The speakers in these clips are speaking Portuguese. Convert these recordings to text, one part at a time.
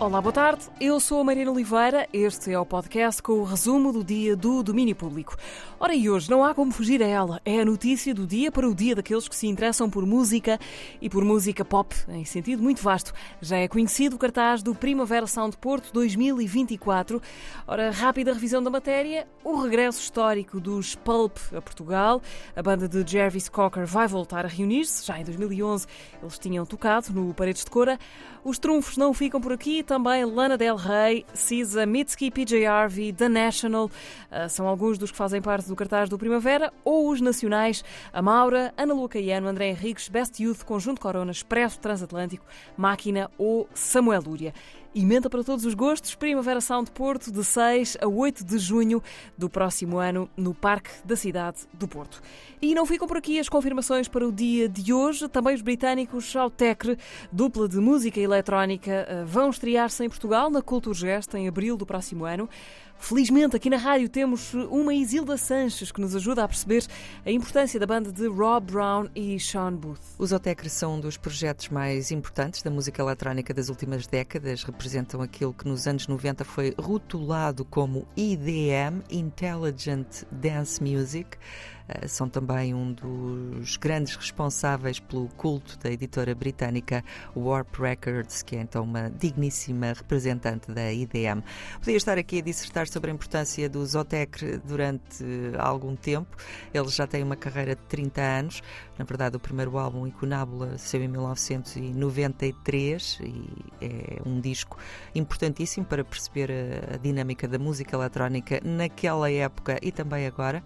Olá, boa tarde. Eu sou a Mariana Oliveira. Este é o podcast com o resumo do dia do domínio público. Ora, e hoje não há como fugir a ela. É a notícia do dia para o dia daqueles que se interessam por música e por música pop, em sentido muito vasto. Já é conhecido o cartaz do Primavera Sound Porto 2024. Ora, rápida revisão da matéria. O regresso histórico dos Pulp a Portugal. A banda de Jervis Cocker vai voltar a reunir-se. Já em 2011 eles tinham tocado no Paredes de Cora. Os trunfos não ficam por aqui também Lana Del Rey, Cisa, Mitski, PJ Harvey, The National, uh, são alguns dos que fazem parte do cartaz do Primavera, ou os nacionais, a Maura, Ana Lua Caiano, André Henriques, Best Youth, Conjunto Corona, Expresso Transatlântico, Máquina ou Samuel Lúria. Emenda para todos os gostos, Primavera Sound Porto, de 6 a 8 de junho do próximo ano, no Parque da Cidade do Porto. E não ficam por aqui as confirmações para o dia de hoje. Também os britânicos Autecre, dupla de música eletrónica, eh, vão estrear-se em Portugal na Culturgest em abril do próximo ano. Felizmente, aqui na rádio temos uma Isilda Sanches que nos ajuda a perceber a importância da banda de Rob Brown e Sean Booth. Os Otecre são um dos projetos mais importantes da música eletrónica das últimas décadas. Representam aquilo que nos anos 90 foi rotulado como EDM Intelligent Dance Music. Eh, são também um dos grandes responsáveis pelo culto da editora britânica Warp Records, que é então uma digníssima representante da EDM. Podia estar aqui a dissertar sobre a importância do Zotec durante algum tempo. Eles já têm uma carreira de 30 anos. Na verdade, o primeiro álbum, Iconábula, saiu em 1993 e é um disco importantíssimo para perceber a, a dinâmica da música eletrónica naquela época e também agora.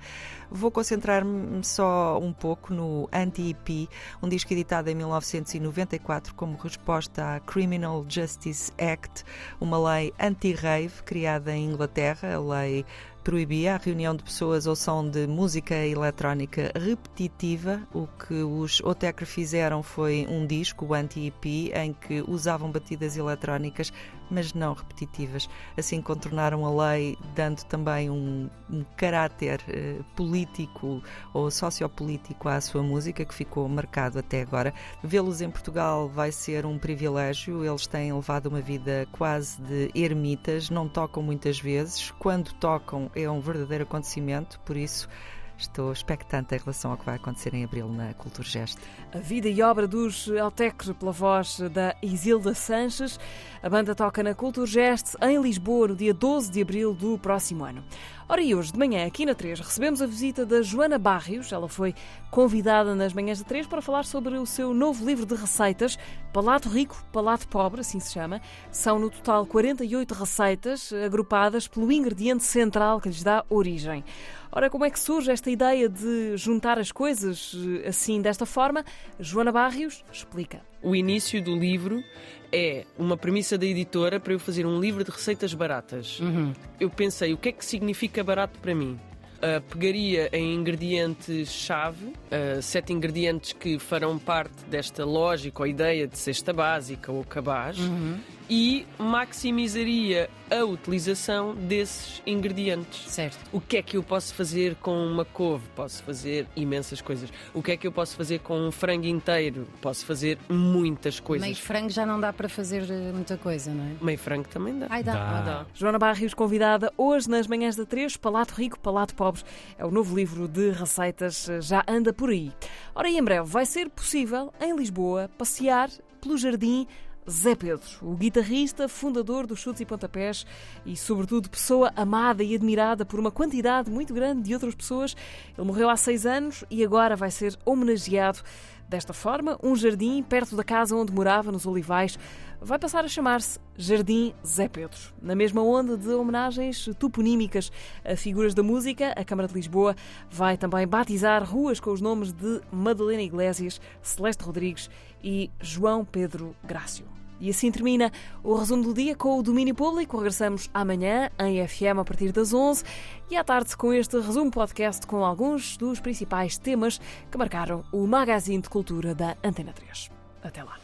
Vou concentrar-me só um pouco no Anti-EP, um disco editado em 1994 como resposta à Criminal Justice Act, uma lei anti-rave criada em Inglaterra, a lei proibia a reunião de pessoas ao som de música eletrónica repetitiva. O que os Otecre fizeram foi um disco, Anti-EP, em que usavam batidas eletrónicas, mas não repetitivas. Assim contornaram a lei, dando também um, um caráter eh, político ou sociopolítico à sua música, que ficou marcado até agora. Vê-los em Portugal vai ser um privilégio. Eles têm levado uma vida quase de ermitas, não tocam muitas vezes. Quando tocam, é um verdadeiro acontecimento, por isso Estou expectante em relação ao que vai acontecer em abril na Culturgest. A vida e obra dos Altecre pela voz da Isilda Sanches. A banda toca na Culturgest em Lisboa no dia 12 de abril do próximo ano. Ora, e hoje de manhã, aqui na 3, recebemos a visita da Joana Barrios. Ela foi convidada nas manhãs da 3 para falar sobre o seu novo livro de receitas, Palato Rico, Palato Pobre, assim se chama. São no total 48 receitas, agrupadas pelo ingrediente central que lhes dá origem. Ora, como é que surge esta ideia de juntar as coisas eh, assim, desta forma? Joana Barrios explica. O início do livro é uma premissa da editora para eu fazer um livro de receitas baratas. Uhum. Eu pensei, o que é que significa barato para mim? Uh, pegaria em ingredientes-chave, uh, sete ingredientes que farão parte desta lógica ou ideia de cesta básica ou cabaz, uhum e maximizaria a utilização desses ingredientes. Certo. O que é que eu posso fazer com uma couve? Posso fazer imensas coisas. O que é que eu posso fazer com um frango inteiro? Posso fazer muitas coisas. Meio frango já não dá para fazer eh, muita coisa, não é? Meio frango também dá. Ai, dá. dá. Ah, dá. Joana Barrios, convidada hoje nas manhãs da 3, Palato Rico, Palato Pobres. É o novo livro de receitas, eh, já anda por aí. Ora, e em breve vai ser possível, em Lisboa, passear pelo jardim Zé Pedro, o guitarrista, fundador dos Chutes e Pontapés e, sobretudo, pessoa amada e admirada por uma quantidade muito grande de outras pessoas. Ele morreu há seis anos e agora vai ser homenageado desta forma. Um jardim perto da casa onde morava, nos Olivais, vai passar a chamar-se Jardim Zé Pedro. Na mesma onda de homenagens toponímicas a figuras da música, a Câmara de Lisboa vai também batizar ruas com os nomes de Madalena Iglesias, Celeste Rodrigues e João Pedro Grácio. E assim termina o resumo do dia com o domínio público. Regressamos amanhã em FM a partir das 11 e à tarde com este resumo podcast com alguns dos principais temas que marcaram o magazine de cultura da Antena 3. Até lá.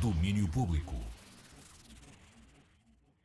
Domínio público.